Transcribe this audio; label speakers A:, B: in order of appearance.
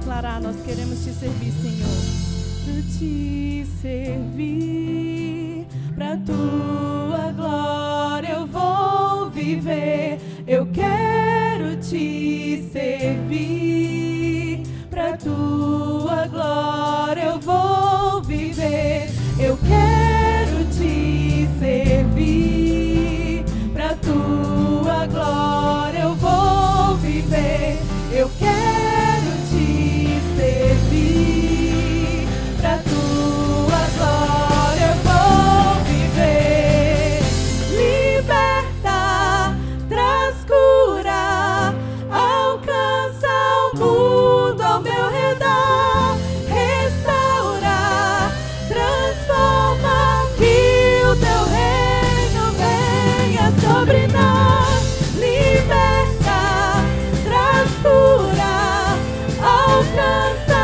A: declarar: Nós queremos te servir, Senhor. Quero te servir, pra tua glória eu vou viver. Eu quero te servir, pra tua glória eu vou viver. Eu quero Bóg nas